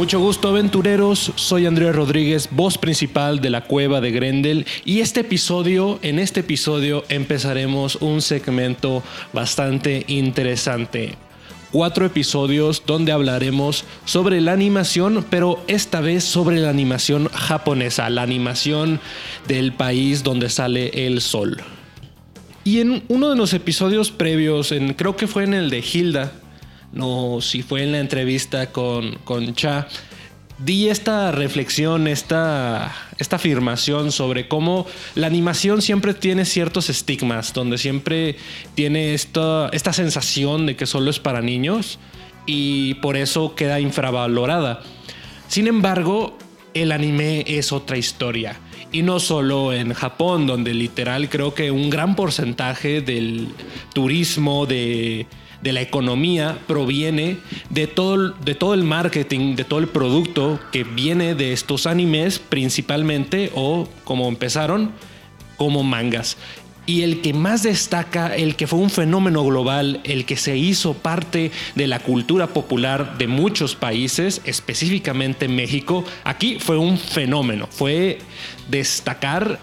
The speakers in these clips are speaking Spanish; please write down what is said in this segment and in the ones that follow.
Mucho gusto aventureros, soy Andrés Rodríguez, voz principal de la cueva de Grendel y este episodio, en este episodio empezaremos un segmento bastante interesante. Cuatro episodios donde hablaremos sobre la animación, pero esta vez sobre la animación japonesa, la animación del país donde sale el sol. Y en uno de los episodios previos, en, creo que fue en el de Hilda, no si fue en la entrevista con, con Cha, di esta reflexión, esta, esta afirmación sobre cómo la animación siempre tiene ciertos estigmas, donde siempre tiene esta, esta sensación de que solo es para niños y por eso queda infravalorada. Sin embargo, el anime es otra historia. Y no solo en Japón, donde literal creo que un gran porcentaje del turismo, de, de la economía proviene de todo, de todo el marketing, de todo el producto que viene de estos animes principalmente o como empezaron como mangas. Y el que más destaca, el que fue un fenómeno global, el que se hizo parte de la cultura popular de muchos países, específicamente México, aquí fue un fenómeno, fue destacar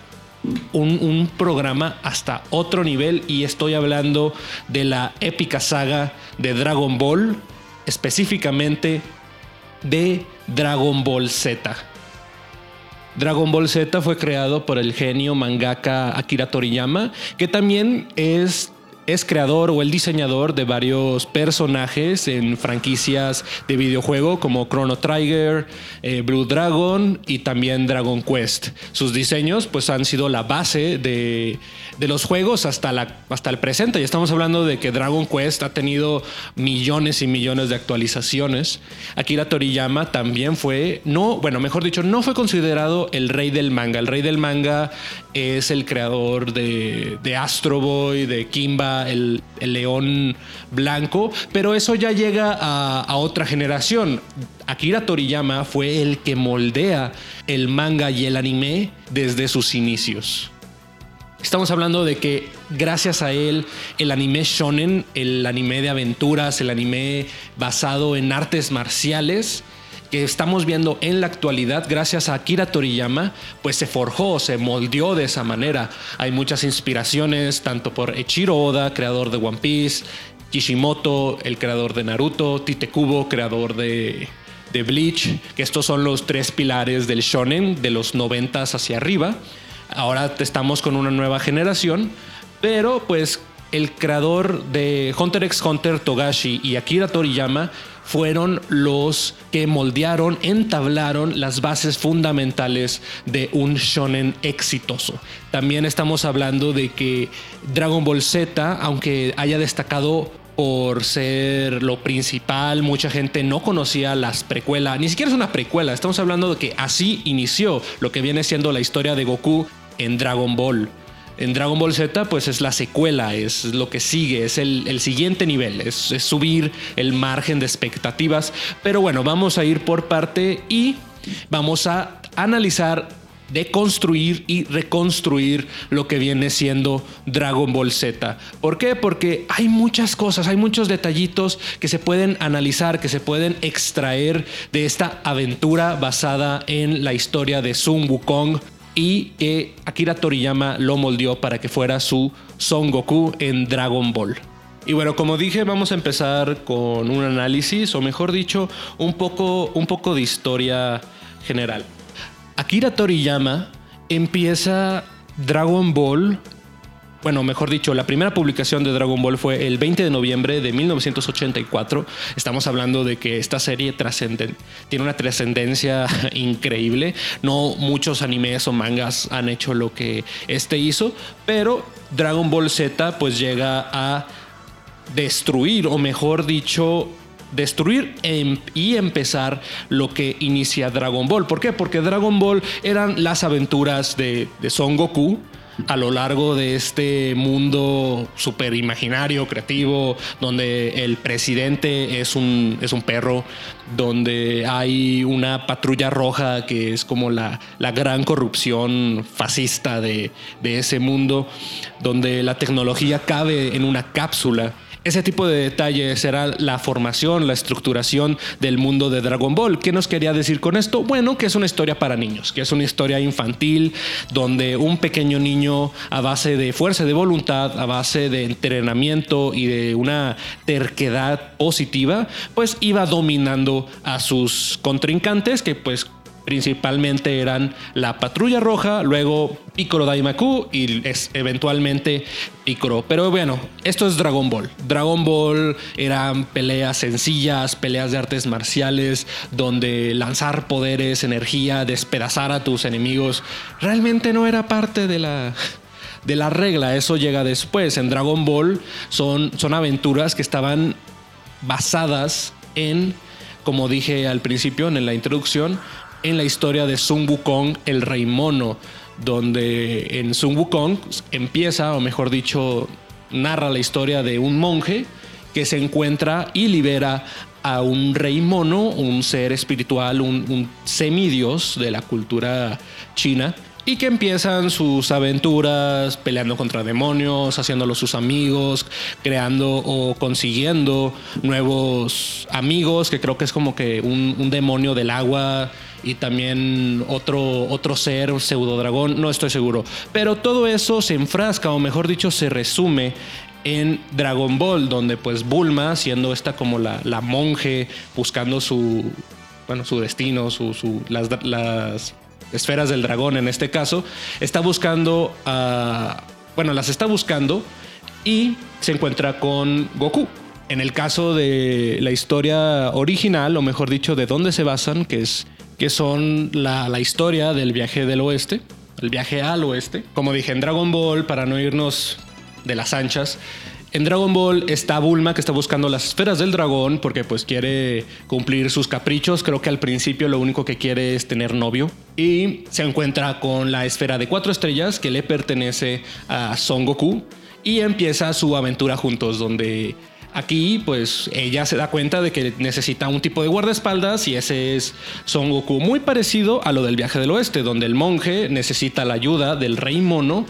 un, programa hasta otro nivel y estoy hablando de la épica saga de Dragon Ball, específicamente de Dragon Ball Z. Dragon Ball Z fue creado por el genio mangaka Akira Toriyama, que también es es creador o el diseñador de varios personajes en franquicias de videojuego como Chrono Trigger, eh, Blue Dragon y también Dragon Quest. Sus diseños pues han sido la base de, de los juegos hasta, la, hasta el presente. Y estamos hablando de que Dragon Quest ha tenido millones y millones de actualizaciones. Akira Toriyama también fue, no, bueno, mejor dicho, no fue considerado el rey del manga. El rey del manga es el creador de, de Astro Boy, de Kimba, el, león blanco, pero eso ya llega a otra generación. Akira Toriyama fue el que moldea el manga y el anime desde sus inicios. Estamos hablando de que gracias a él el anime shonen, el anime de aventuras, el anime basado en artes marciales, que estamos viendo en la actualidad, gracias a Akira Toriyama, pues se forjó, se moldeó de esa manera. Hay muchas inspiraciones, tanto por Echiro Oda, creador de One Piece, Kishimoto, el creador de Naruto, Tite Kubo, creador de, de Bleach, que estos son los tres pilares del shonen de los noventas hacia arriba. Ahora estamos con una nueva generación, pero pues el creador de Hunter x Hunter, Togashi y Akira Toriyama fueron los que moldearon, entablaron las bases fundamentales de un shonen exitoso. También estamos hablando de que Dragon Ball Z, aunque haya destacado por ser lo principal, mucha gente no conocía las precuelas, ni siquiera es una precuela, estamos hablando de que así inició lo que viene siendo la historia de Goku en Dragon Ball. En Dragon Ball Z, pues es la secuela, es lo que sigue, es el, siguiente nivel, es, es, subir el margen de expectativas. Pero bueno, vamos a ir por parte y vamos a analizar, deconstruir y reconstruir lo que viene siendo Dragon Ball Z. ¿Por qué? Porque hay muchas cosas, hay muchos detallitos que se pueden analizar, que se pueden extraer de esta aventura basada en la historia de Sun Wukong y Akira Toriyama lo moldeó para que fuera su Son Goku en Dragon Ball. Y bueno, como dije, vamos a empezar con un análisis, o mejor dicho, un poco, un poco de historia general. Akira Toriyama empieza Dragon Ball bueno, mejor dicho, la primera publicación de Dragon Ball fue el 20 de noviembre de 1984. Estamos hablando de que esta serie tiene una trascendencia increíble. No muchos animes o mangas han hecho lo que este hizo, pero Dragon Ball Z pues llega a destruir, o mejor dicho, destruir em, y empezar lo que inicia Dragon Ball. ¿Por qué? Porque Dragon Ball eran las aventuras de, de Son Goku a lo largo de este mundo súper imaginario, creativo, donde el presidente es un, es un perro, donde hay una patrulla roja que es como la, la gran corrupción fascista de, de ese mundo, donde la tecnología cabe en una cápsula ese tipo de detalles era la formación, la estructuración del mundo de Dragon Ball. ¿Qué nos quería decir con esto? Bueno, que es una historia para niños, que es una historia infantil donde un pequeño niño a base de fuerza de voluntad, a base de entrenamiento y de una terquedad positiva, pues iba dominando a sus contrincantes que pues principalmente eran la Patrulla Roja, luego Piccolo Daimaku y eventualmente Piccolo. Pero bueno, esto es Dragon Ball. Dragon Ball eran peleas sencillas, peleas de artes marciales, donde lanzar poderes, energía, despedazar a tus enemigos, realmente no era parte de la de la regla, eso llega después. En Dragon Ball son, son aventuras que estaban basadas en, como dije al principio en la introducción, en la historia de Sun Wukong, el rey mono, donde en Sun Wukong empieza, o mejor dicho, narra la historia de un monje que se encuentra y libera a un rey mono, un ser espiritual, un, semidios de la cultura china, y que empiezan sus aventuras peleando contra demonios, haciéndolos sus amigos, creando o consiguiendo nuevos amigos, que creo que es como que un demonio del agua y también otro, otro ser, un pseudo dragón, no estoy seguro. Pero todo eso se enfrasca, o mejor dicho, se resume en Dragon Ball, donde pues Bulma, siendo esta como la, la monje, buscando su, bueno, su destino, su, las, las, esferas del dragón en este caso, está buscando, a, bueno, las está buscando y se encuentra con Goku. En el caso de la historia original, o mejor dicho, de dónde se basan, que es que son la, historia del viaje del oeste, el viaje al oeste. Como dije, en Dragon Ball, para no irnos de las anchas, en Dragon Ball está Bulma que está buscando las esferas del dragón porque pues quiere cumplir sus caprichos. Creo que al principio lo único que quiere es tener novio. Y se encuentra con la esfera de cuatro estrellas que le pertenece a Son Goku. Y empieza su aventura juntos donde Aquí, pues ella se da cuenta de que necesita un tipo de guardaespaldas y ese es Son Goku, muy parecido a lo del viaje del oeste, donde el monje necesita la ayuda del rey mono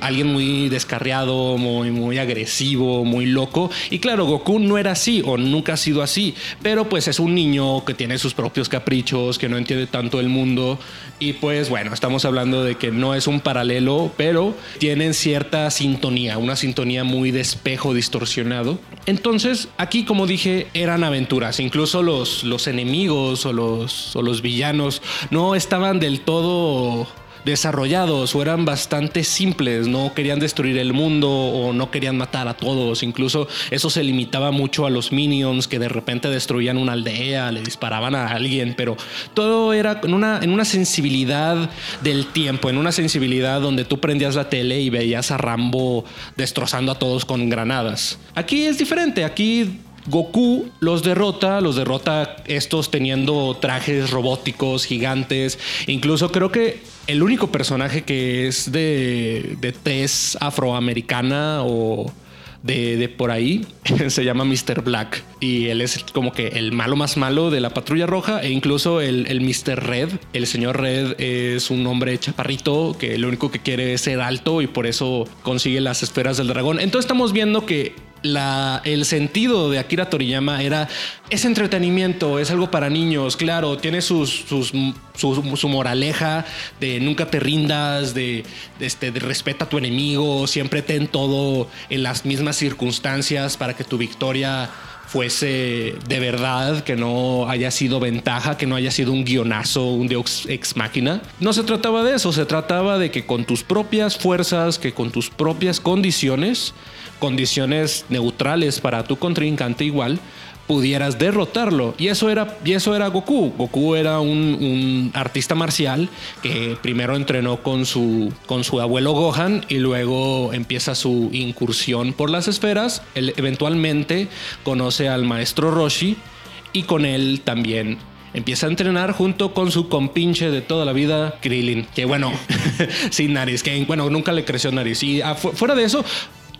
alguien muy descarriado, muy, muy agresivo, muy loco. Y claro, Goku no era así o nunca ha sido así, pero pues es un niño que tiene sus propios caprichos, que no entiende tanto el mundo. Y pues bueno, estamos hablando de que no es un paralelo, pero tienen cierta sintonía, una sintonía muy de espejo distorsionado. Entonces, aquí como dije, eran aventuras. Incluso los, los enemigos o los, o los villanos no estaban del todo desarrollados o eran bastante simples, no querían destruir el mundo o no querían matar a todos, incluso eso se limitaba mucho a los minions que de repente destruían una aldea, le disparaban a alguien, pero todo era en una, en una sensibilidad del tiempo, en una sensibilidad donde tú prendías la tele y veías a Rambo destrozando a todos con granadas. Aquí es diferente, aquí Goku los derrota, los derrota estos teniendo trajes robóticos gigantes. Incluso creo que el único personaje que es de, de tez afroamericana o de, por ahí se llama Mr. Black y él es como que el malo más malo de la patrulla roja e incluso el, el Mr. Red, el señor Red es un hombre chaparrito que lo único que quiere es ser alto y por eso consigue las esferas del dragón. Entonces estamos viendo que la, el sentido de Akira Toriyama era es entretenimiento, es algo para niños, claro, tiene sus, sus, su, moraleja de nunca te rindas, de, este, respeta a tu enemigo, siempre ten todo en las mismas circunstancias para que tu victoria fuese de verdad, que no haya sido ventaja, que no haya sido un guionazo, un deus ex máquina. No se trataba de eso, se trataba de que con tus propias fuerzas, que con tus propias condiciones, condiciones neutrales para tu contrincante igual, pudieras derrotarlo. Y eso era, y eso era Goku. Goku era un, artista marcial que primero entrenó con su, con su abuelo Gohan y luego empieza su incursión por las esferas. Él eventualmente conoce al maestro Roshi y con él también empieza a entrenar junto con su compinche de toda la vida, Krillin, que bueno, sin nariz, que bueno, nunca le creció nariz. Y fuera de eso,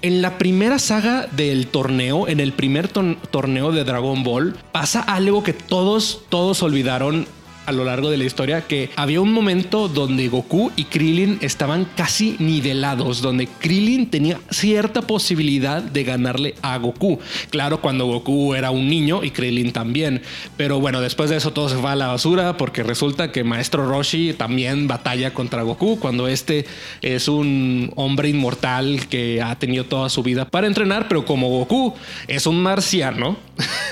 en la primera saga del torneo, en el primer torneo de Dragon Ball, pasa algo que todos, todos olvidaron a lo largo de la historia que había un momento donde Goku y Krillin estaban casi nivelados, donde Krillin tenía cierta posibilidad de ganarle a Goku. Claro, cuando Goku era un niño y Krillin también. Pero bueno, después de eso todo se va a la basura porque resulta que Maestro Roshi también batalla contra Goku cuando este es un hombre inmortal que ha tenido toda su vida para entrenar, pero como Goku es un marciano,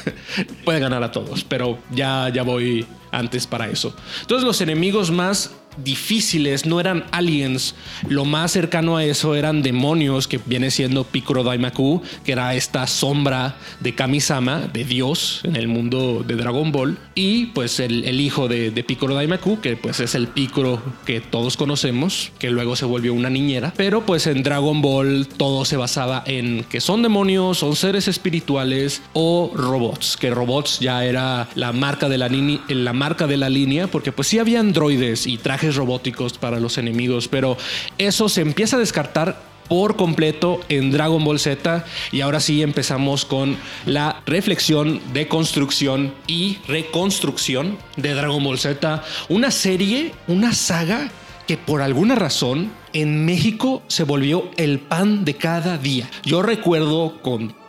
puede ganar a todos. Pero ya, ya voy antes para eso. Entonces los enemigos más difíciles no eran aliens, lo más cercano a eso eran demonios que viene siendo Piccolo Daimaku, que era esta sombra de Kamisama, de Dios en el mundo de Dragon Ball, y pues el, hijo de, de, Piccolo Daimaku, que pues es el Piccolo que todos conocemos, que luego se volvió una niñera, pero pues en Dragon Ball todo se basaba en que son demonios, son seres espirituales o robots, que robots ya era la marca de la, la marca de la línea, porque pues sí había androides y trajes robóticos para los enemigos, pero eso se empieza a descartar por completo en Dragon Ball Z y ahora sí empezamos con la reflexión, de construcción y reconstrucción de Dragon Ball Z, una serie, una saga que por alguna razón en México se volvió el pan de cada día. Yo recuerdo con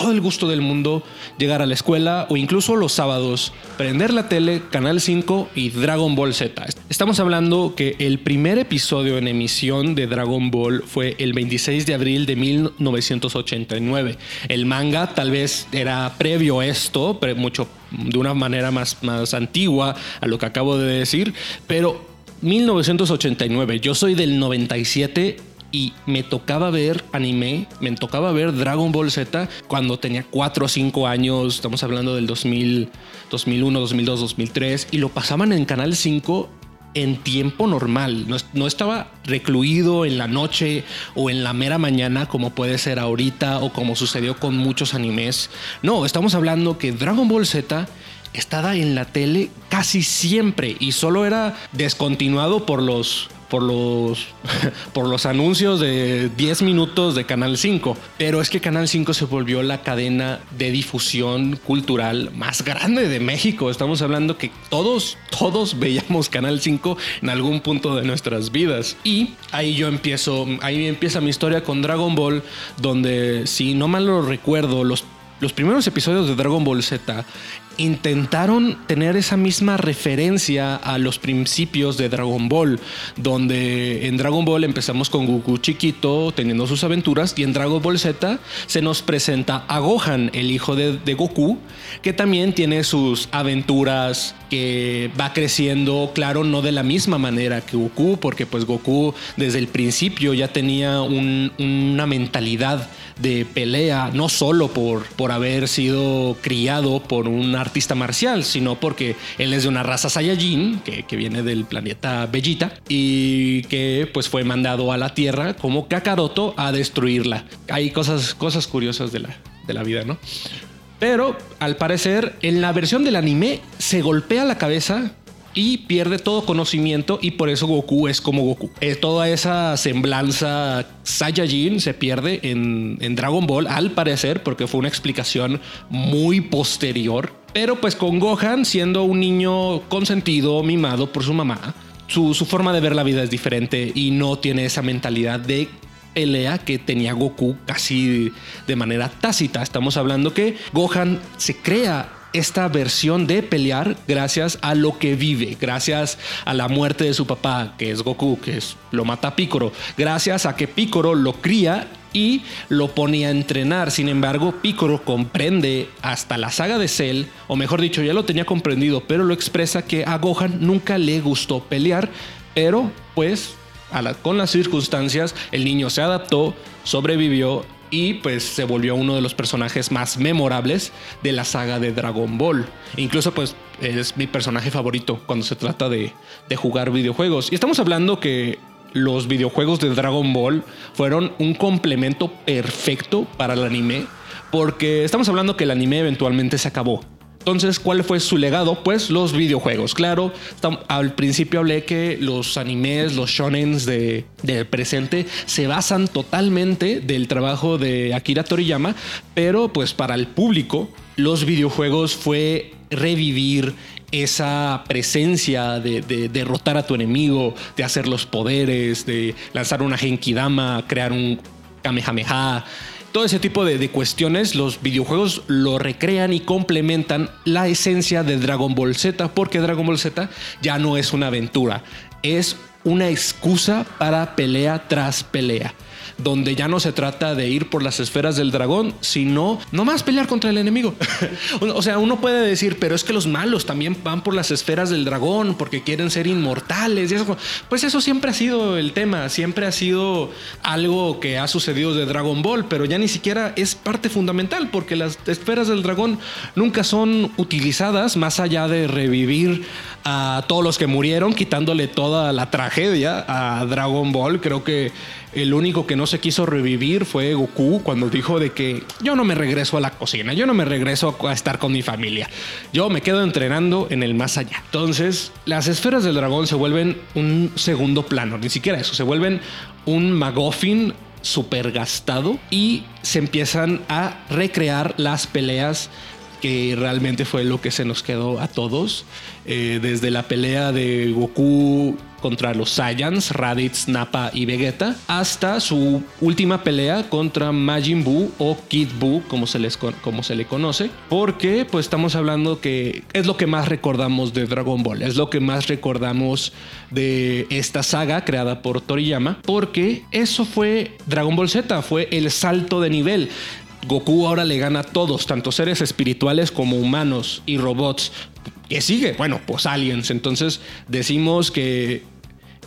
todo el gusto del mundo llegar a la escuela o incluso los sábados, prender la tele, Canal 5 y Dragon Ball Z. Estamos hablando que el primer episodio en emisión de Dragon Ball fue el 26 de abril de 1989. El manga tal vez era previo a esto, pero mucho de una manera más, más antigua a lo que acabo de decir, pero 1989, yo soy del 97 y me tocaba ver anime, me tocaba ver Dragon Ball Z cuando tenía 4 o 5 años, estamos hablando del 2000, 2001, 2002, 2003, y lo pasaban en Canal 5 en tiempo normal, no, no, estaba recluido en la noche o en la mera mañana como puede ser ahorita o como sucedió con muchos animes. No, estamos hablando que Dragon Ball Z estaba en la tele casi siempre y solo era descontinuado por los por los, por los anuncios de 10 minutos de Canal 5. Pero es que Canal 5 se volvió la cadena de difusión cultural más grande de México. Estamos hablando que todos, todos veíamos Canal 5 en algún punto de nuestras vidas. Y ahí yo empiezo, ahí empieza mi historia con Dragon Ball, donde si no mal lo recuerdo, los los primeros episodios de Dragon Ball Z intentaron tener esa misma referencia a los principios de Dragon Ball, donde en Dragon Ball empezamos con Goku chiquito teniendo sus aventuras y en Dragon Ball Z se nos presenta a Gohan, el hijo de, Goku, que también tiene sus aventuras, que va creciendo, claro, no de la misma manera que Goku, porque pues Goku desde el principio ya tenía una mentalidad de pelea, no solo por haber sido criado por un artista marcial, sino porque él es de una raza Saiyajin, que, que viene del planeta Bellita, y que pues fue mandado a la Tierra como Kakaroto a destruirla. Hay cosas, cosas curiosas de la, de la vida, ¿no? Pero al parecer en la versión del anime se golpea la cabeza y pierde todo conocimiento y por eso Goku es como Goku. Eh, toda esa semblanza Saiyajin se pierde en, Dragon Ball al parecer porque fue una explicación muy posterior. Pero pues con Gohan siendo un niño consentido, mimado por su mamá, su, su forma de ver la vida es diferente y no tiene esa mentalidad de pelea que tenía Goku casi de manera tácita. Estamos hablando que Gohan se crea esta versión de pelear gracias a lo que vive, gracias a la muerte de su papá, que es Goku, que es, lo mata a Piccolo, gracias a que Piccolo lo cría y lo pone a entrenar. Sin embargo, Piccolo comprende hasta la saga de Cell, o mejor dicho, ya lo tenía comprendido, pero lo expresa que a Gohan nunca le gustó pelear, pero pues con las circunstancias el niño se adaptó, sobrevivió y pues se volvió uno de los personajes más memorables de la saga de Dragon Ball. Incluso pues es mi personaje favorito cuando se trata de, de jugar videojuegos. Y estamos hablando que los videojuegos de Dragon Ball fueron un complemento perfecto para el anime, porque estamos hablando que el anime eventualmente se acabó. Entonces, ¿cuál fue su legado? Pues los videojuegos. Claro, al principio hablé que los animes, los shonens de, del presente se basan totalmente del trabajo de Akira Toriyama, pero pues para el público, los videojuegos fue revivir esa presencia de, de, derrotar a tu enemigo, de hacer los poderes, de lanzar una Genkidama, crear un Kamehameha todo ese tipo de, cuestiones, los videojuegos lo recrean y complementan la esencia de Dragon Ball Z, porque Dragon Ball Z ya no es una aventura, es una excusa para pelea tras pelea donde ya no se trata de ir por las esferas del dragón, sino nomás pelear contra el enemigo. o sea, uno puede decir, pero es que los malos también van por las esferas del dragón porque quieren ser inmortales. Y eso. Pues eso siempre ha sido el tema, siempre ha sido algo que ha sucedido de Dragon Ball, pero ya ni siquiera es parte fundamental porque las esferas del dragón nunca son utilizadas más allá de revivir a todos los que murieron, quitándole toda la tragedia a Dragon Ball. Creo que el único que no se quiso revivir fue Goku cuando dijo de que yo no me regreso a la cocina, yo no me regreso a estar con mi familia, yo me quedo entrenando en el más allá. Entonces, las esferas del dragón se vuelven un segundo plano, ni siquiera eso, se vuelven un McGuffin super gastado y se empiezan a recrear las peleas que realmente fue lo que se nos quedó a todos. Eh, desde la pelea de Goku contra los Saiyans, Raditz, Nappa y Vegeta, hasta su última pelea contra Majin Buu o Kid Buu, como se, les, como se le conoce, porque pues estamos hablando que es lo que más recordamos de Dragon Ball, es lo que más recordamos de esta saga creada por Toriyama, porque eso fue Dragon Ball Z, fue el salto de nivel. Goku ahora le gana a todos, tanto seres espirituales como humanos y robots. ¿Qué sigue? Bueno, pues aliens. Entonces decimos que,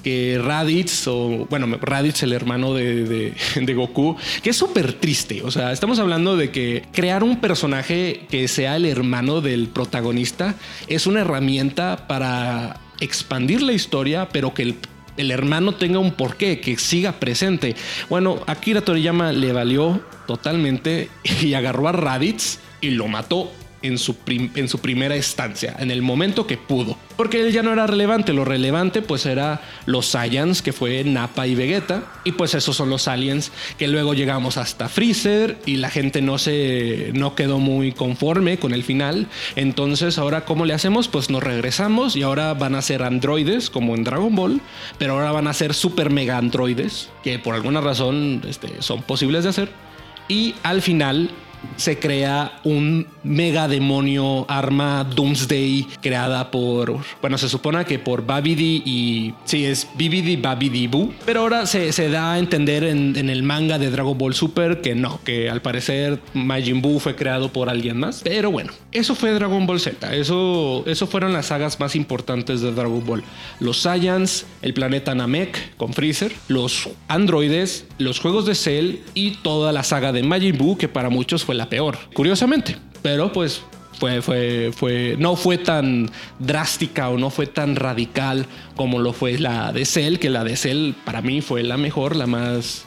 que Raditz, o bueno, Raditz, el hermano de, de Goku, que es súper triste. O sea, estamos hablando de que crear un personaje que sea el hermano del protagonista es una herramienta para expandir la historia, pero que el el hermano tenga un porqué, que siga presente. Bueno, Akira Toriyama le valió totalmente y agarró a Raditz y lo mató en su, en su primera estancia, en el momento que pudo. Porque él ya no era relevante, lo relevante pues era los Saiyans, que fue Nappa y Vegeta, y pues esos son los aliens que luego llegamos hasta Freezer y la gente no se no quedó muy conforme con el final. Entonces, ahora cómo le hacemos? Pues nos regresamos y ahora van a ser androides como en Dragon Ball, pero ahora van a ser super mega androides que por alguna razón este, son posibles de hacer. Y al final se crea un mega demonio arma Doomsday creada por, bueno, se supone que por Babidi y, sí, es Bibidi Babidi Boo, pero ahora se, da a entender en, el manga de Dragon Ball Super que no, que al parecer Majin Buu fue creado por alguien más, pero bueno, eso fue Dragon Ball Z, eso, eso fueron las sagas más importantes de Dragon Ball. Los Saiyans, el planeta Namek con Freezer, los androides, los juegos de Cell y toda la saga de Majin Buu que para muchos fue la peor, curiosamente. Pero pues fue, fue, fue, no fue tan drástica o no fue tan radical como lo fue la de Cell, que la de Cell para mí fue la mejor, la más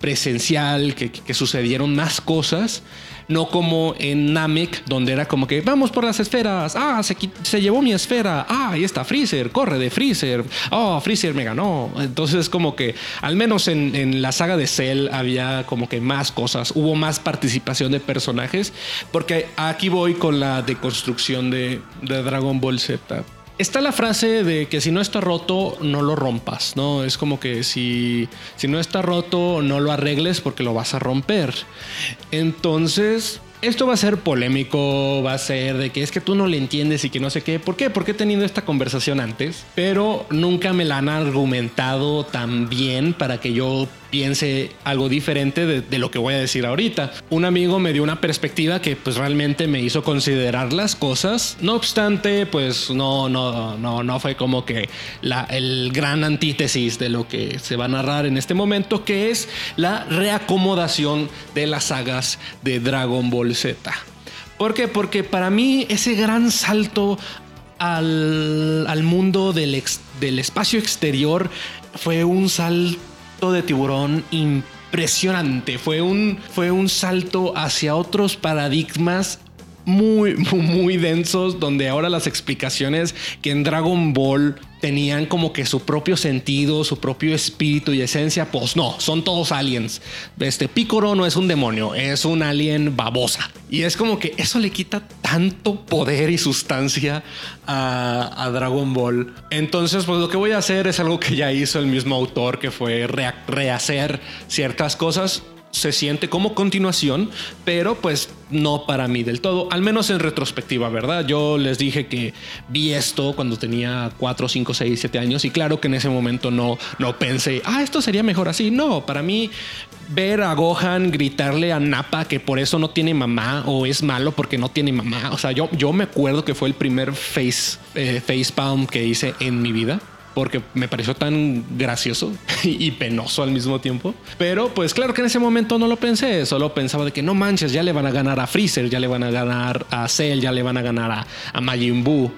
presencial, que, que sucedieron más cosas no como en Namek, donde era como que vamos por las esferas, ah, se, llevó mi esfera, ah, ahí está Freezer, corre de Freezer, oh, Freezer me ganó. Entonces, como que al menos en, la saga de Cell había como que más cosas, hubo más participación de personajes, porque aquí voy con la deconstrucción de, de Dragon Ball Z está la frase de que si no está roto, no lo rompas, ¿no? Es como que si, si no está roto, no lo arregles porque lo vas a romper. Entonces, esto va a ser polémico, va a ser de que es que tú no le entiendes y que no sé qué. ¿Por qué? Porque he tenido esta conversación antes, pero nunca me la han argumentado tan bien para que yo piense algo diferente de, lo que voy a decir ahorita. Un amigo me dio una perspectiva que pues realmente me hizo considerar las cosas. No obstante, pues no, no, no, no fue como que la, el gran antítesis de lo que se va a narrar en este momento, que es la reacomodación de las sagas de Dragon Ball Z. ¿Por qué? Porque para mí ese gran salto al, al mundo del, del espacio exterior fue un salto de tiburón impresionante. Fue un, fue un salto hacia otros paradigmas muy, muy densos, donde ahora las explicaciones que en Dragon Ball tenían como que su propio sentido, su propio espíritu y esencia, pues no, son todos aliens. Este Picoro no es un demonio, es un alien babosa. Y es como que eso le quita tanto poder y sustancia a, Dragon Ball. Entonces, pues lo que voy a hacer es algo que ya hizo el mismo autor, que fue rehacer ciertas cosas se siente como continuación, pero pues no para mí del todo, al menos en retrospectiva, ¿verdad? Yo les dije que vi esto cuando tenía 4, 5, 6, 7 años y claro que en ese momento no, no pensé, ah, esto sería mejor así. No, para mí ver a Gohan gritarle a Nappa que por eso no tiene mamá o es malo porque no tiene mamá. O sea, yo, yo me acuerdo que fue el primer face, eh, face palm que hice en mi vida porque me pareció tan gracioso y penoso al mismo tiempo. Pero pues claro que en ese momento no lo pensé, solo pensaba de que no manches, ya le van a ganar a Freezer, ya le van a ganar a Cell, ya le van a ganar a, a Majin Buu.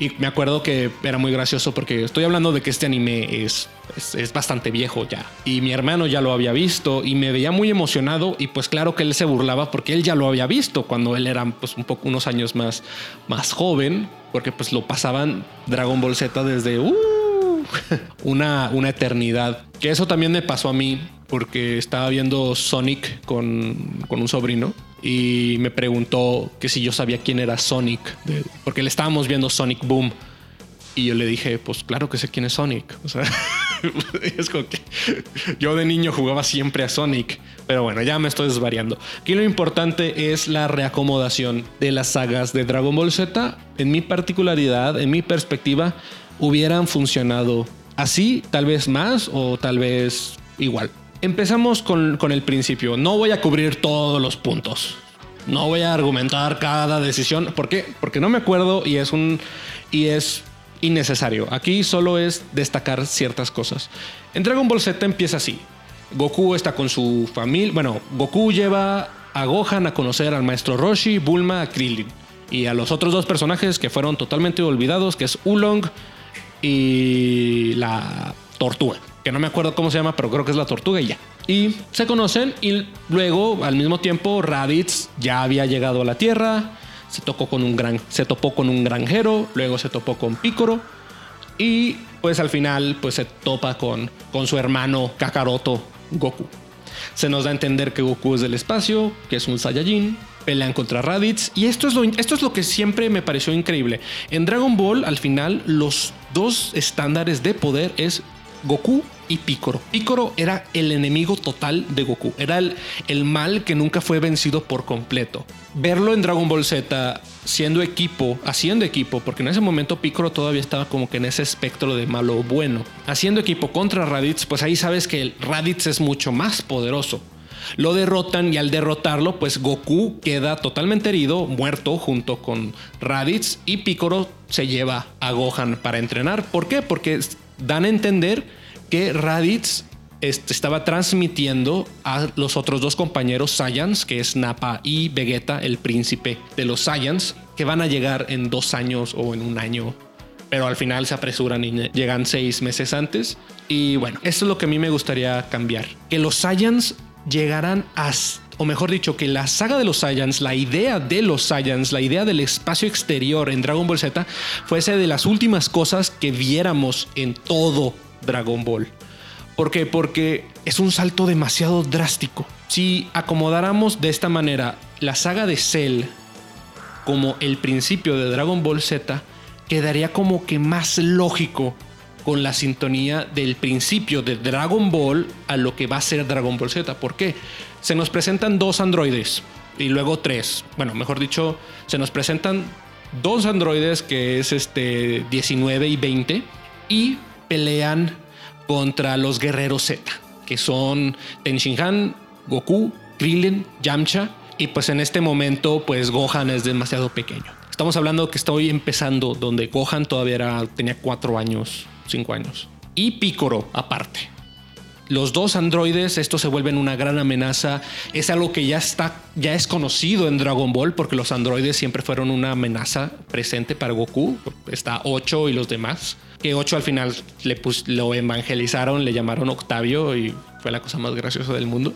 Y me acuerdo que era muy gracioso porque estoy hablando de que este anime es, es, bastante viejo ya. Y mi hermano ya lo había visto y me veía muy emocionado. Y pues claro que él se burlaba porque él ya lo había visto cuando él era pues un poco unos años más, más joven. Porque pues lo pasaban Dragon Ball Z desde... Uh, una, una eternidad. Que eso también me pasó a mí porque estaba viendo Sonic con, con un sobrino y me preguntó que si yo sabía quién era Sonic, porque le estábamos viendo Sonic Boom. Y yo le dije, pues claro que sé quién es Sonic. O sea, es como que yo de niño jugaba siempre a Sonic, pero bueno, ya me estoy desvariando. Aquí lo importante es la reacomodación de las sagas de Dragon Ball Z. En mi particularidad, en mi perspectiva, hubieran funcionado así, tal vez más o tal vez igual. Empezamos con, con, el principio. No voy a cubrir todos los puntos. No voy a argumentar cada decisión. ¿Por qué? Porque no me acuerdo y es un y es innecesario. Aquí solo es destacar ciertas cosas. En Dragon Ball Z empieza así. Goku está con su familia. Bueno, Goku lleva a Gohan a conocer al maestro Roshi, Bulma, a Krillin y a los otros dos personajes que fueron totalmente olvidados, que es Ulong y la tortuga, que no me acuerdo cómo se llama, pero creo que es la tortuga y ya. Y se conocen y luego al mismo tiempo Raditz ya había llegado a la Tierra, se tocó con un gran, se topó con un granjero, luego se topó con Picoro y pues al final pues se topa con, con su hermano Kakaroto Goku. Se nos da a entender que Goku es del espacio, que es un Saiyajin, pelean contra Raditz. Y esto es, lo, esto es lo que siempre me pareció increíble. En Dragon Ball, al final, los dos estándares de poder es Goku y Picoro. Picoro era el enemigo total de Goku, era el, el, mal que nunca fue vencido por completo. Verlo en Dragon Ball Z siendo equipo, haciendo equipo, porque en ese momento Picoro todavía estaba como que en ese espectro de malo o bueno, haciendo equipo contra Raditz, pues ahí sabes que Raditz es mucho más poderoso. Lo derrotan y al derrotarlo, pues Goku queda totalmente herido, muerto junto con Raditz y Piccolo se lleva a Gohan para entrenar. ¿Por qué? Porque dan a entender que Raditz estaba transmitiendo a los otros dos compañeros Saiyans, que es Nappa y Vegeta, el príncipe de los Saiyans, que van a llegar en dos años o en un año. Pero al final se apresuran y llegan seis meses antes. Y bueno, esto es lo que a mí me gustaría cambiar. Que los Saiyans llegarán a, o mejor dicho, que la saga de los Saiyans, la idea de los Saiyans, la idea del espacio exterior en Dragon Ball Z, fuese de las últimas cosas que viéramos en todo Dragon Ball. ¿Por qué? Porque es un salto demasiado drástico. Si acomodáramos de esta manera la saga de Cell como el principio de Dragon Ball Z, quedaría como que más lógico con la sintonía del principio de Dragon Ball a lo que va a ser Dragon Ball Z. ¿Por qué? Se nos presentan dos androides y luego tres. Bueno, mejor dicho, se nos presentan dos androides que es este 19 y 20 y pelean contra los guerreros Z que son Tenshinhan, Goku, Krillin, Yamcha y pues en este momento pues Gohan es demasiado pequeño. Estamos hablando que estoy empezando donde Gohan todavía era, tenía cuatro años, cinco años. Y Piccolo aparte los dos androides, esto se vuelven una gran amenaza. Es algo que ya está, ya es conocido en Dragon Ball, porque los androides siempre fueron una amenaza presente para Goku. Está 8 y los demás. Que 8 al final le lo evangelizaron, le llamaron Octavio y fue la cosa más graciosa del mundo.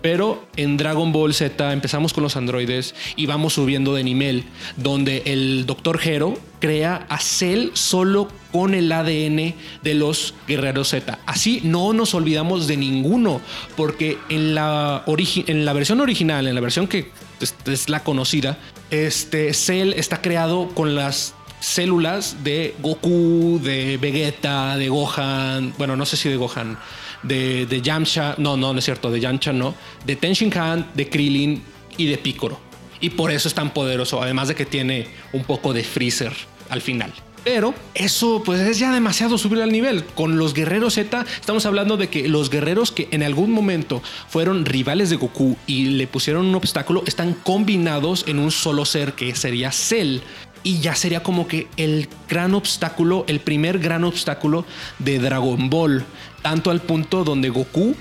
Pero en Dragon Ball Z empezamos con los androides y vamos subiendo de nivel, donde el Dr. Hero crea a Cell solo con el ADN de los guerreros Z. Así no nos olvidamos de ninguno, porque en la, en la versión original, en la versión que es, la conocida, este Cell está creado con las células de Goku, de Vegeta, de Gohan, bueno, no sé si de Gohan, de, de Yamcha, no, no, no es cierto, de Yamcha no, de Tenshinhan, de Krillin y de Piccolo. Y por eso es tan poderoso, además de que tiene un poco de freezer al final. Pero eso pues es ya demasiado subir al nivel. Con los guerreros Z estamos hablando de que los guerreros que en algún momento fueron rivales de Goku y le pusieron un obstáculo están combinados en un solo ser que sería Cell. Y ya sería como que el gran obstáculo, el primer gran obstáculo de Dragon Ball tanto al punto donde Goku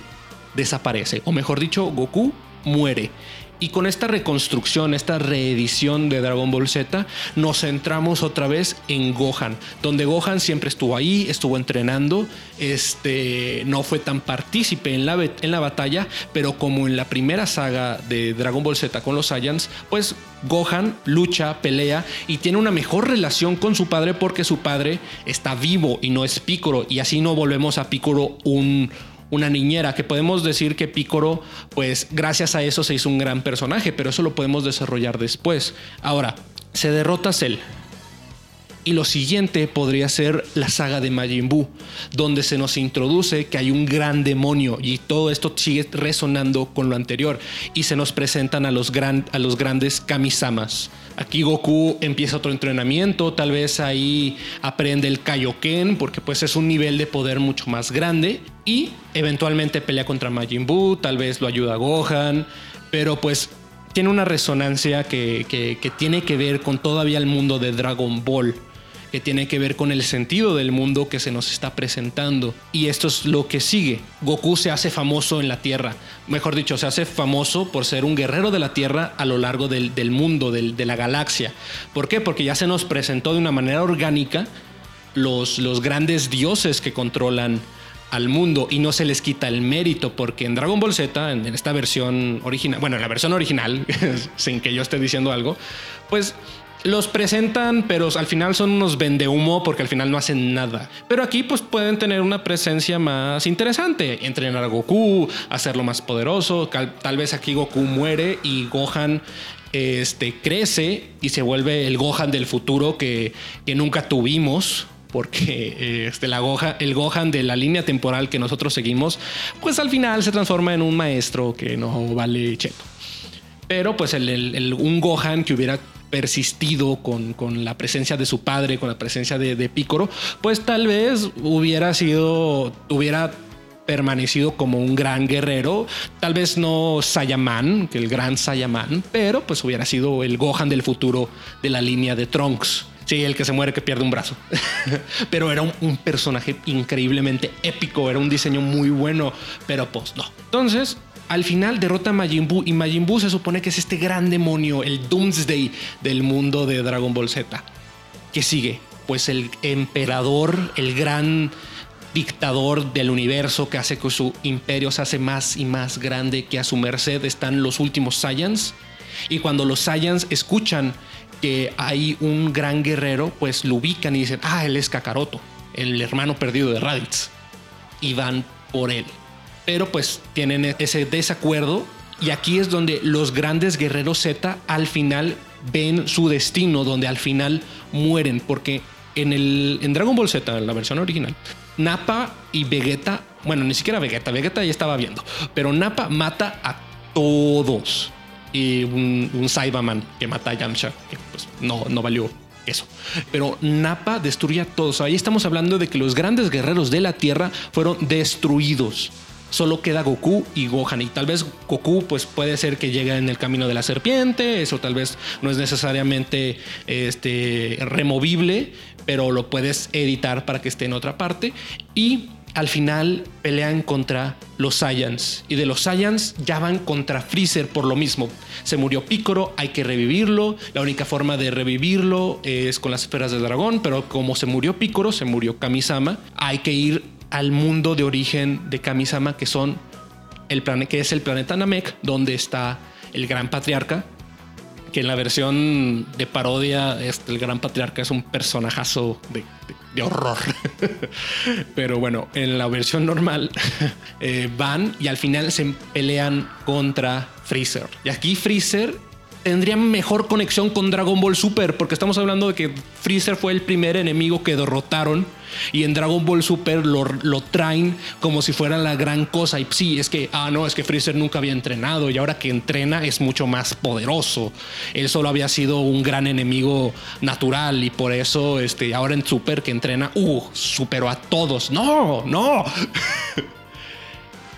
desaparece, o mejor dicho, Goku muere. Y con esta reconstrucción, esta reedición de Dragon Ball Z, nos centramos otra vez en Gohan, donde Gohan siempre estuvo ahí, estuvo entrenando, este, no fue tan partícipe en la, en la batalla, pero como en la primera saga de Dragon Ball Z con los Saiyans, pues Gohan lucha, pelea y tiene una mejor relación con su padre porque su padre está vivo y no es Piccolo, y así no volvemos a Piccolo un una niñera, que podemos decir que Picoro, pues gracias a eso se hizo un gran personaje, pero eso lo podemos desarrollar después. Ahora, se derrota Cell. Y lo siguiente podría ser la saga de Majin Buu, donde se nos introduce que hay un gran demonio y todo esto sigue resonando con lo anterior y se nos presentan a los, gran, a los grandes Kamisamas. Aquí Goku empieza otro entrenamiento, tal vez ahí aprende el Kaioken porque pues es un nivel de poder mucho más grande y eventualmente pelea contra Majin Buu, tal vez lo ayuda a Gohan, pero pues tiene una resonancia que, que tiene que ver con todavía el mundo de Dragon Ball que tiene que ver con el sentido del mundo que se nos está presentando. Y esto es lo que sigue. Goku se hace famoso en la Tierra. Mejor dicho, se hace famoso por ser un guerrero de la Tierra a lo largo del, mundo, de la galaxia. ¿Por qué? Porque ya se nos presentó de una manera orgánica los, los grandes dioses que controlan al mundo y no se les quita el mérito porque en Dragon Ball Z, en, esta versión original, bueno, en la versión original, sin que yo esté diciendo algo, pues los presentan, pero al final son unos humo porque al final no hacen nada. Pero aquí pues pueden tener una presencia más interesante, entrenar a Goku, hacerlo más poderoso, tal vez aquí Goku muere y Gohan este, crece y se vuelve el Gohan del futuro que, que nunca tuvimos, porque este, la el Gohan de la línea temporal que nosotros seguimos, pues al final se transforma en un maestro que no vale cheto. Pero pues el, un Gohan que hubiera persistido con, la presencia de su padre, con la presencia de, de Picoro, pues tal vez hubiera sido, hubiera permanecido como un gran guerrero, tal vez no Sayaman, que el gran Sayaman, pero pues hubiera sido el Gohan del futuro de la línea de Trunks. Sí, el que se muere que pierde un brazo. pero era un, un, personaje increíblemente épico, era un diseño muy bueno, pero pues no. Entonces, al final derrota a Majin Buu y Majin Buu se supone que es este gran demonio, el Doomsday del mundo de Dragon Ball Z. ¿Qué sigue? Pues el emperador, el gran dictador del universo que hace que su imperio se hace más y más grande, que a su merced están los últimos Saiyans. Y cuando los Saiyans escuchan que hay un gran guerrero, pues lo ubican y dicen, ah, él es Kakaroto, el hermano perdido de Raditz. Y van por él pero pues tienen ese desacuerdo y aquí es donde los grandes guerreros Z al final ven su destino, donde al final mueren, porque en, el, en Dragon Ball Z, en la versión original, Nappa y Vegeta, bueno, ni siquiera Vegeta, Vegeta ya estaba viendo, pero Nappa mata a todos. Y un, un Saibaman que mata a Yamcha, que pues no, no valió eso. Pero Nappa destruye a todos. Ahí estamos hablando de que los grandes guerreros de la Tierra fueron destruidos solo queda Goku y Gohan. Y tal vez Goku pues puede ser que llegue en el camino de la serpiente, eso tal vez no es necesariamente este, removible, pero lo puedes editar para que esté en otra parte. Y al final pelean contra los Saiyans. Y de los Saiyans ya van contra Freezer por lo mismo. Se murió Piccolo, hay que revivirlo. La única forma de revivirlo es con las esferas del dragón. Pero como se murió Piccolo, se murió Kamisama. Hay que ir al mundo de origen de Kamisama, que son el que es el planeta Namek, donde está el gran patriarca. Que en la versión de parodia, este, el gran patriarca es un personajazo de de horror. Pero bueno, en la versión normal eh, van y al final se pelean contra Freezer. Y aquí Freezer tendría mejor conexión con Dragon Ball Super, porque estamos hablando de que Freezer fue el primer enemigo que derrotaron y en Dragon Ball Super lo, lo, traen como si fuera la gran cosa. Y sí, es que, ah, no, es que Freezer nunca había entrenado y ahora que entrena es mucho más poderoso. Él solo había sido un gran enemigo natural y por eso este, ahora en Super que entrena, uh, superó a todos. No, no.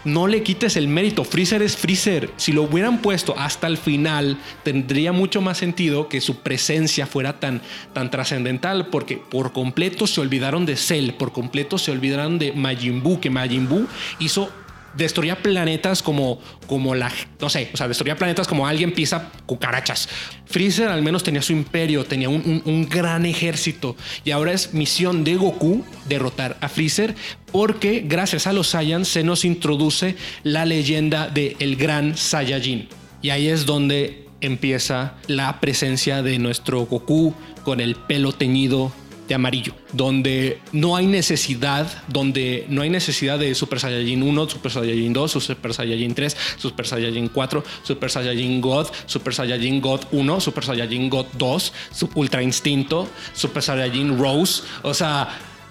no le quites el mérito. Freezer es Freezer. Si lo hubieran puesto hasta el final, tendría mucho más sentido que su presencia fuera tan, tan trascendental, porque por completo se olvidaron de Cell, por completo se olvidaron de Majin Buu, que Majin Buu hizo destruía planetas como, como la, no sé, o sea, destruía planetas como alguien pisa cucarachas. Freezer al menos tenía su imperio, tenía un, gran ejército y ahora es misión de Goku derrotar a Freezer porque gracias a los Saiyans se nos introduce la leyenda del el gran Saiyajin. Y ahí es donde empieza la presencia de nuestro Goku con el pelo teñido de amarillo, donde no hay necesidad, donde no hay necesidad de Super Saiyajin 1, Super Saiyajin 2, Super Saiyajin 3, Super Saiyajin 4, Super Saiyajin God, Super Saiyajin God 1, Super Saiyajin God 2, Ultra Instinto, Super Saiyajin Rose, o sea,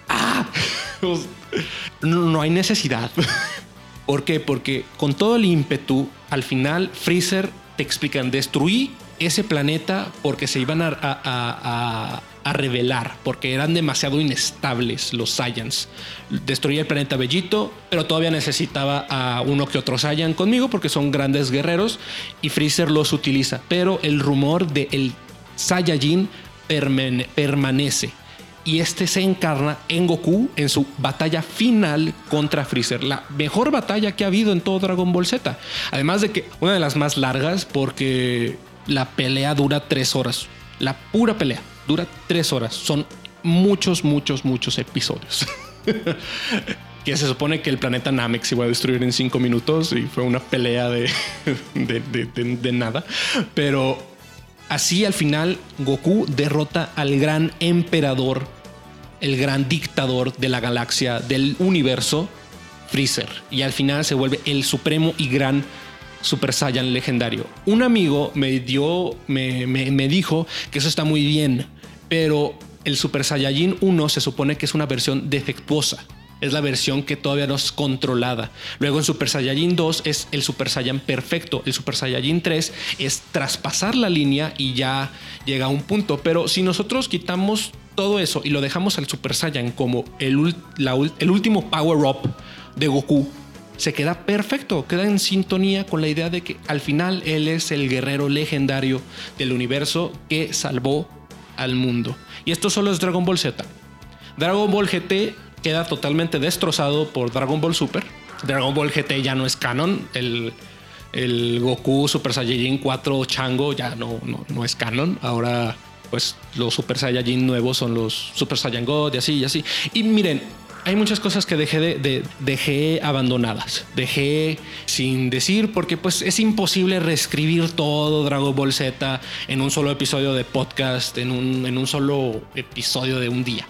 ¡ah! no, hay necesidad. ¿Por qué? Porque con todo el ímpetu, al final Freezer te explican, destruí ese planeta porque se iban a revelar porque eran demasiado inestables los Saiyans. Destruí el planeta Bellito, pero todavía necesitaba a uno que otro Saiyan conmigo porque son grandes guerreros y Freezer los utiliza. Pero el rumor de el Saiyajin permanece y este se encarna en Goku en su batalla final contra Freezer, la mejor batalla que ha habido en todo Dragon Ball Z. Además de que una de las más largas porque la pelea dura tres horas, la pura pelea dura tres horas. Son muchos, muchos, muchos episodios. que se supone que el planeta Namek se iba a destruir en cinco minutos y fue una pelea de, de, nada. Pero así al final Goku derrota al gran emperador, el gran dictador de la galaxia, del universo, Freezer. Y al final se vuelve el supremo y gran Super Saiyan legendario. Un amigo me dio, me, me, dijo que eso está muy bien, pero el Super Saiyajin 1 se supone que es una versión defectuosa. Es la versión que todavía no es controlada. Luego en Super Saiyajin 2 es el Super Saiyan perfecto. El Super Saiyajin 3 es traspasar la línea y ya llega a un punto. Pero si nosotros quitamos todo eso y lo dejamos al Super Saiyan como el, el último power up de Goku, se queda perfecto, queda en sintonía con la idea de que al final él es el guerrero legendario del universo que salvó al mundo. Y esto solo es Dragon Ball Z. Dragon Ball GT queda totalmente destrozado por Dragon Ball Super. Dragon Ball GT ya no es canon. El, el Goku Super Saiyajin 4 Chango ya no, no, no es canon. Ahora pues los Super Saiyajin nuevos son los Super Saiyan God y así y así. Y miren, hay muchas cosas que dejé, de, dejé abandonadas, dejé sin decir, porque pues es imposible reescribir todo Dragon Ball Z en un solo episodio de podcast, en un, en un solo episodio de un día.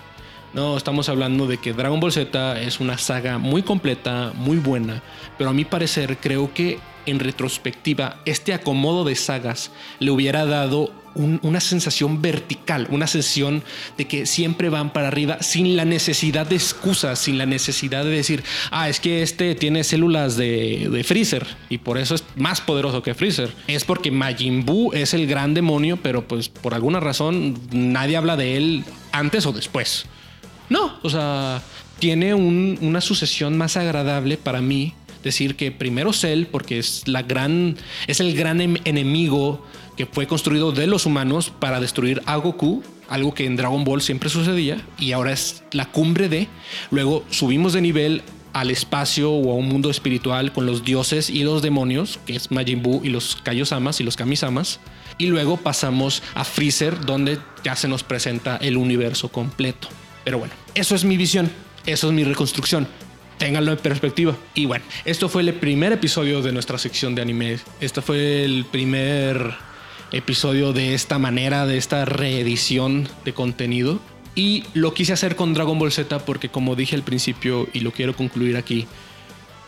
No, estamos hablando de que Dragon Ball Z es una saga muy completa, muy buena, pero a mi parecer creo que en retrospectiva este acomodo de sagas le hubiera dado una sensación vertical, una sensación de que siempre van para arriba sin la necesidad de excusas, sin la necesidad de decir, ah, es que este tiene células de, Freezer y por eso es más poderoso que Freezer. Es porque Majin Buu es el gran demonio, pero pues por alguna razón nadie habla de él antes o después. No, o sea, tiene una sucesión más agradable para mí decir que primero Cell, porque es la gran, es el gran em, enemigo que fue construido de los humanos para destruir a Goku, algo que en Dragon Ball siempre sucedía y ahora es la cumbre de. Luego subimos de nivel al espacio o a un mundo espiritual con los dioses y los demonios, que es Majin Buu y los Kaiosamas y los Kamisamas. Y luego pasamos a Freezer, donde ya se nos presenta el universo completo. Pero bueno, eso es mi visión, eso es mi reconstrucción. Ténganlo en perspectiva. Y bueno, esto fue el primer episodio de nuestra sección de anime. Este fue el primer episodio de esta manera, de esta reedición de contenido. Y lo quise hacer con Dragon Ball Z porque como dije al principio y lo quiero concluir aquí,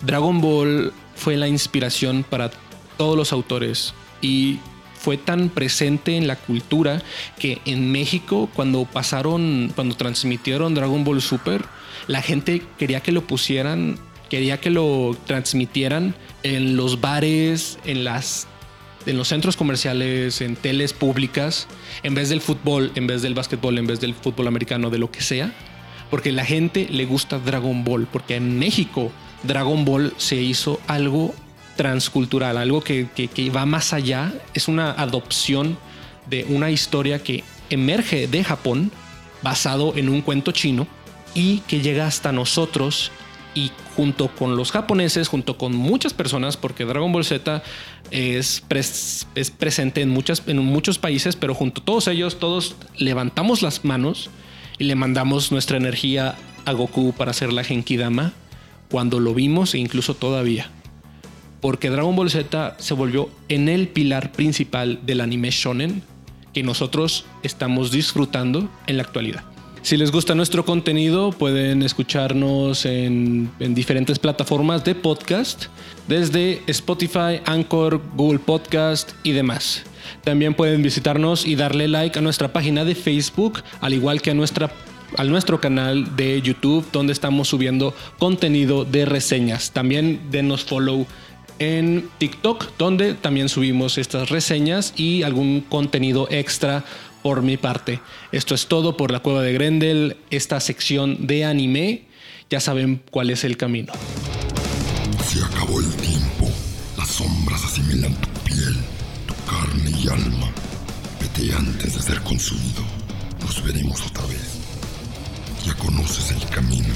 Dragon Ball fue la inspiración para todos los autores y fue tan presente en la cultura que en México cuando pasaron, cuando transmitieron Dragon Ball Super, la gente quería que lo pusieran, quería que lo transmitieran en los bares, en las en los centros comerciales, en teles públicas, en vez del fútbol, en vez del básquetbol, en vez del fútbol americano, de lo que sea, porque la gente le gusta Dragon Ball, porque en México Dragon Ball se hizo algo transcultural, algo que, que, va más allá, es una adopción de una historia que emerge de Japón, basado en un cuento chino, y que llega hasta nosotros y junto con los japoneses, junto con muchas personas, porque Dragon Ball Z es, es presente en, muchas, en muchos países, pero junto a todos ellos, todos levantamos las manos y le mandamos nuestra energía a Goku para hacer la Genkidama cuando lo vimos e incluso todavía. Porque Dragon Ball Z se volvió en el pilar principal del anime shonen que nosotros estamos disfrutando en la actualidad. Si les gusta nuestro contenido, pueden escucharnos en, diferentes plataformas de podcast, desde Spotify, Anchor, Google Podcast y demás. También pueden visitarnos y darle like a nuestra página de Facebook, al igual que a nuestra al nuestro canal de YouTube donde estamos subiendo contenido de reseñas. También denos follow en TikTok donde también subimos estas reseñas y algún contenido extra por mi parte. Esto es todo por la cueva de Grendel, esta sección de anime. Ya saben cuál es el camino. Se acabó el tiempo. Las sombras asimilan tu piel, tu carne y alma. Vete antes de ser consumido. Nos veremos otra vez. Ya conoces el camino.